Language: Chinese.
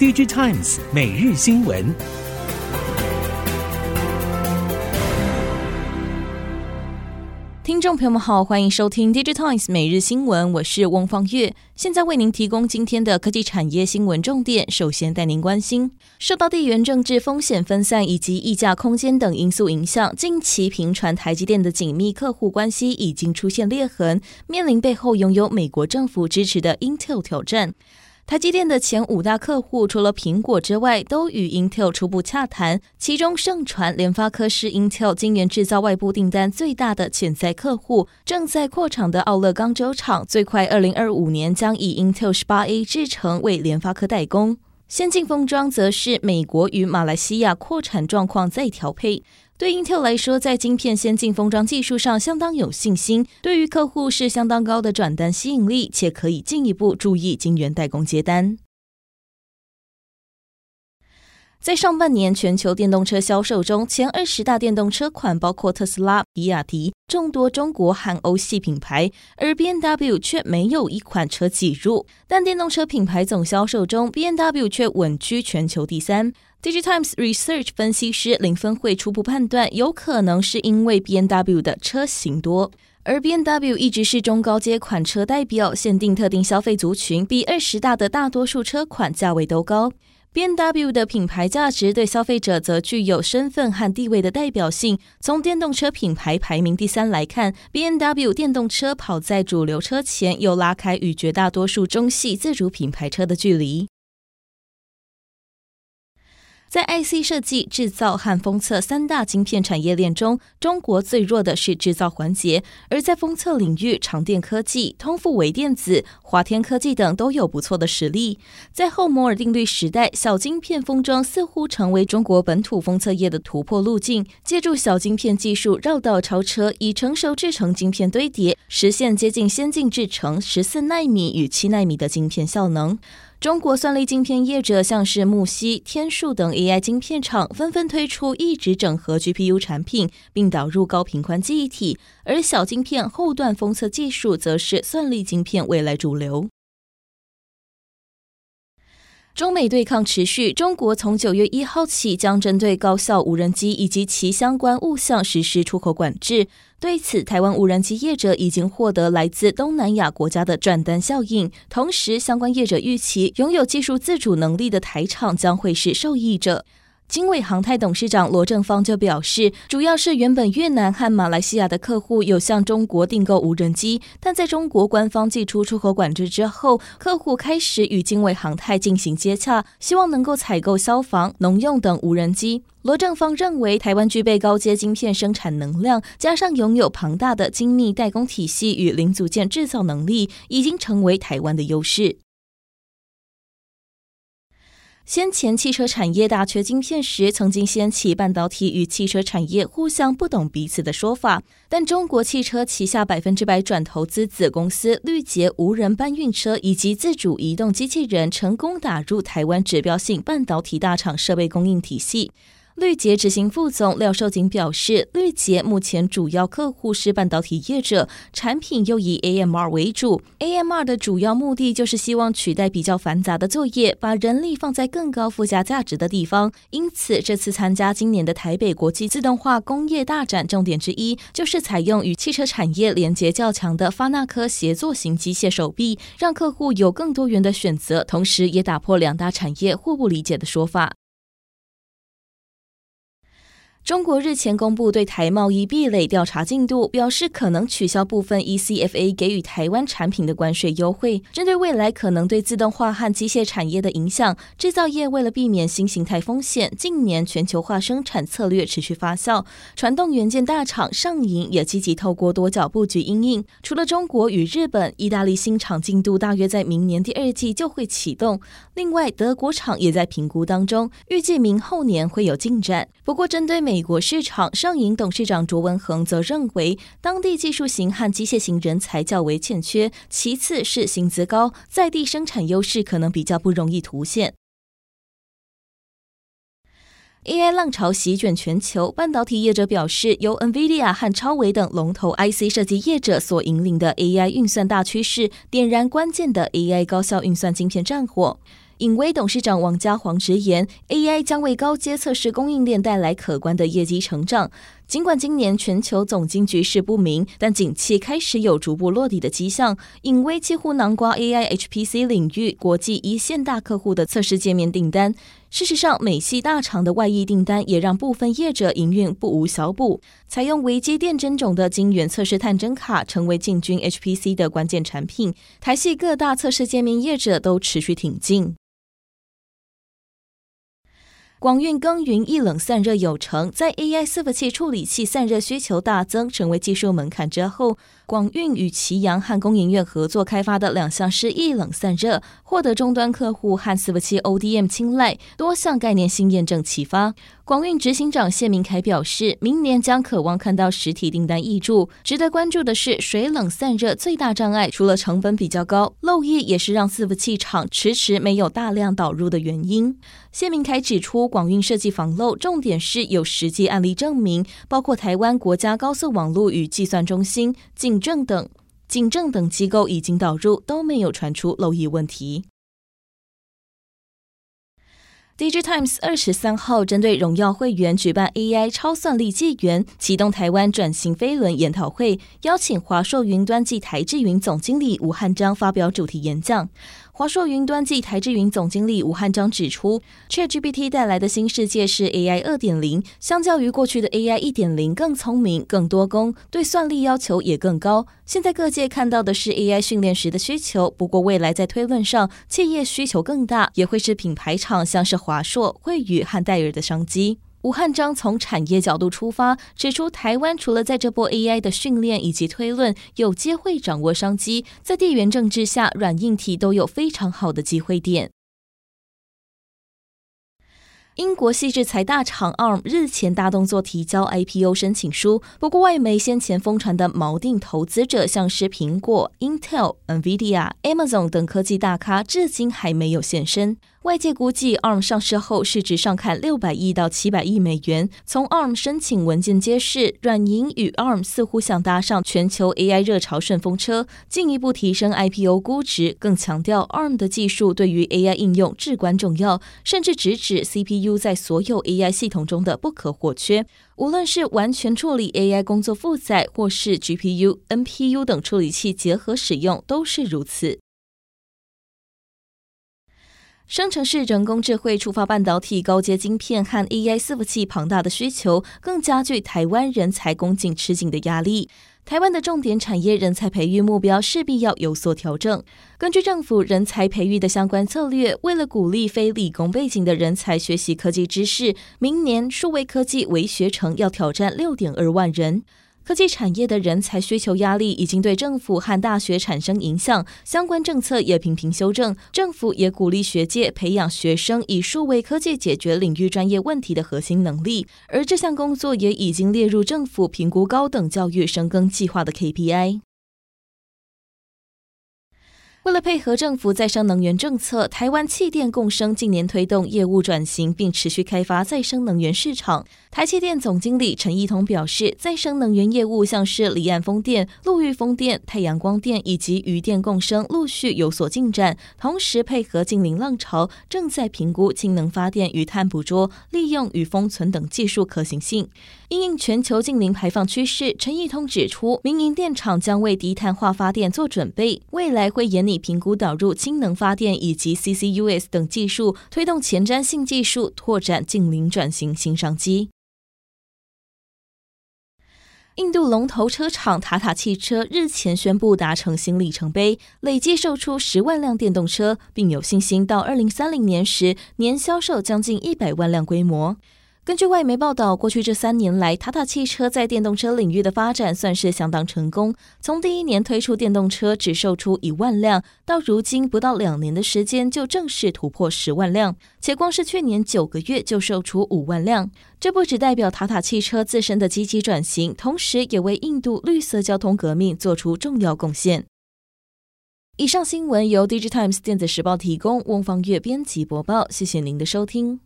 DigiTimes 每日新闻。听众朋友们好，欢迎收听 DigiTimes 每日新闻，我是翁方月，现在为您提供今天的科技产业新闻重点。首先带您关心，受到地缘政治风险分散以及溢价空间等因素影响，近期频传台积电的紧密客户关系已经出现裂痕，面临背后拥有美国政府支持的 Intel 挑战。台积电的前五大客户，除了苹果之外，都与 Intel 初步洽谈。其中，盛传联发科是 Intel 晶圆制造外部订单最大的潜在客户，正在扩厂的奥勒冈州厂，最快二零二五年将以 Intel 十八 A 制程为联发科代工。先进封装则是美国与马来西亚扩产状况再调配。对 Intel 来说，在晶片先进封装技术上相当有信心，对于客户是相当高的转单吸引力，且可以进一步注意晶圆代工接单。在上半年全球电动车销售中，前二十大电动车款包括特斯拉、比亚迪、众多中国和欧系品牌，而 BMW 却没有一款车挤入。但电动车品牌总销售中，BMW 却稳居全球第三。DigiTimes Research 分析师林芬惠初步判断，有可能是因为 BMW 的车型多，而 BMW 一直是中高阶款车代表，限定特定消费族群，比二十大的大多数车款价位都高。BMW 的品牌价值对消费者则具有身份和地位的代表性。从电动车品牌排名第三来看，BMW 电动车跑在主流车前，又拉开与绝大多数中系自主品牌车的距离。在 IC 设计、制造和封测三大晶片产业链中，中国最弱的是制造环节；而在封测领域，长电科技、通富微电子、华天科技等都有不错的实力。在后摩尔定律时代，小晶片封装似乎成为中国本土封测业的突破路径。借助小晶片技术绕道超车，以成熟制程晶片堆叠，实现接近先进制程十四纳米与七纳米的晶片效能。中国算力晶片业者像是木西、天数等 AI 晶片厂纷纷推出一直整合 GPU 产品，并导入高频宽记忆体，而小晶片后段封测技术则是算力晶片未来主流。中美对抗持续，中国从九月一号起将针对高效无人机以及其相关物项实施出口管制。对此，台湾无人机业者已经获得来自东南亚国家的转单效应，同时相关业者预期拥有技术自主能力的台厂将会是受益者。经纬航太董事长罗正方就表示，主要是原本越南和马来西亚的客户有向中国订购无人机，但在中国官方祭出出口管制之后，客户开始与经纬航太进行接洽，希望能够采购消防、农用等无人机。罗正方认为，台湾具备高阶晶片生产能量，加上拥有庞大的精密代工体系与零组件制造能力，已经成为台湾的优势。先前汽车产业大缺晶片时，曾经掀起半导体与汽车产业互相不懂彼此的说法。但中国汽车旗下百分之百转投资子公司绿捷无人搬运车以及自主移动机器人，成功打入台湾指标性半导体大厂设备供应体系。绿捷执行副总廖寿景表示，绿捷目前主要客户是半导体业者，产品又以 AMR 为主。AMR 的主要目的就是希望取代比较繁杂的作业，把人力放在更高附加价值的地方。因此，这次参加今年的台北国际自动化工业大展，重点之一就是采用与汽车产业连接较强的发那科协作型机械手臂，让客户有更多元的选择，同时也打破两大产业互不理解的说法。中国日前公布对台贸易壁垒调查进度，表示可能取消部分 ECFA 给予台湾产品的关税优惠。针对未来可能对自动化和机械产业的影响，制造业为了避免新形态风险，近年全球化生产策略持续发酵。传动元件大厂上银也积极透过多角布局因应。除了中国与日本，意大利新厂进度大约在明年第二季就会启动。另外，德国厂也在评估当中，预计明后年会有进展。不过，针对美国市场，上银董事长卓文恒则认为，当地技术型和机械型人才较为欠缺，其次是薪资高，在地生产优势可能比较不容易凸显。AI 浪潮席卷全球，半导体业者表示，由 NVIDIA 和超微等龙头 IC 设计业者所引领的 AI 运算大趋势，点燃关键的 AI 高效运算晶片战火。影威董事长王家煌直言，AI 将为高阶测试供应链带来可观的业绩成长。尽管今年全球总经局势不明，但景气开始有逐步落地的迹象。影威几乎囊括 AI HPC 领域国际一线大客户的测试界面订单。事实上，美系大厂的外溢订单也让部分业者营运不无小补。采用微机电针种的晶圆测试探针卡成为进军 HPC 的关键产品。台系各大测试界面业者都持续挺进。广运耕耘一冷散热有成，在 AI 伺服器处理器散热需求大增，成为技术门槛之后，广运与奇阳和工营院合作开发的两项是液冷散热，获得终端客户和伺服器 ODM 青睐，多项概念性验证启发。广运执行长谢明凯表示，明年将渴望看到实体订单挹注。值得关注的是，水冷散热最大障碍除了成本比较高，漏液也是让伺服器厂迟迟没有大量导入的原因。谢明凯指出，广运设计防漏，重点是有实际案例证明，包括台湾国家高速网络与计算中心进、证等、警政等机构已经导入，都没有传出漏液问题。DigiTimes 二十三号针对荣耀会员举办 AI 超算力纪元启动台湾转型飞轮研讨会，邀请华硕云端暨台智云总经理吴汉章发表主题演讲。华硕云端暨台智云总经理吴汉章指出，ChatGPT 带来的新世界是 AI 二点零，相较于过去的 AI 一点零更聪明、更多工，对算力要求也更高。现在各界看到的是 AI 训练时的需求，不过未来在推论上，企业需求更大，也会是品牌厂像是华硕、惠宇和戴尔的商机。吴汉章从产业角度出发，指出台湾除了在这波 AI 的训练以及推论有机会掌握商机，在地缘政治下，软硬体都有非常好的机会点。英国矽智财大厂 ARM 日前大动作提交 IPO 申请书，不过外媒先前疯传的锚定投资者像是苹果、Intel、NVIDIA、Amazon 等科技大咖，至今还没有现身。外界估计，ARM 上市后市值上看六百亿到七百亿美元。从 ARM 申请文件揭示，软银与 ARM 似乎想搭上全球 AI 热潮顺风车，进一步提升 IPO 估值。更强调 ARM 的技术对于 AI 应用至关重要，甚至直指 CPU 在所有 AI 系统中的不可或缺。无论是完全处理 AI 工作负载，或是 GPU、NPU 等处理器结合使用，都是如此。生成式人工智慧触发半导体高阶晶片和 AI 伺服器庞大的需求，更加剧台湾人才供给吃紧的压力。台湾的重点产业人才培育目标势必要有所调整。根据政府人才培育的相关策略，为了鼓励非理工背景的人才学习科技知识，明年数位科技微学程要挑战六点二万人。科技产业的人才需求压力已经对政府和大学产生影响，相关政策也频频修正。政府也鼓励学界培养学生以数位科技解决领域专业问题的核心能力，而这项工作也已经列入政府评估高等教育深耕计划的 KPI。为了配合政府再生能源政策，台湾气电共生近年推动业务转型，并持续开发再生能源市场。台气电总经理陈义通表示，再生能源业务像是离岸风电、陆域风电、太阳光电以及渔电共生，陆续有所进展。同时，配合净零浪潮，正在评估氢能发电与碳捕捉、利用与封存等技术可行性。因应全球近零排放趋势，陈义通指出，民营电厂将为低碳化发电做准备，未来会严。拟评估导入氢能发电以及 CCUS 等技术，推动前瞻性技术拓展近零转型新商机。印度龙头车厂塔塔汽车日前宣布达成新里程碑，累计售出十万辆电动车，并有信心到二零三零年时年销售将近一百万辆规模。根据外媒报道，过去这三年来，塔塔汽车在电动车领域的发展算是相当成功。从第一年推出电动车只售出一万辆，到如今不到两年的时间就正式突破十万辆，且光是去年九个月就售出五万辆。这不只代表塔塔汽车自身的积极转型，同时也为印度绿色交通革命做出重要贡献。以上新闻由 DigiTimes 电子时报提供，翁方月编辑播报，谢谢您的收听。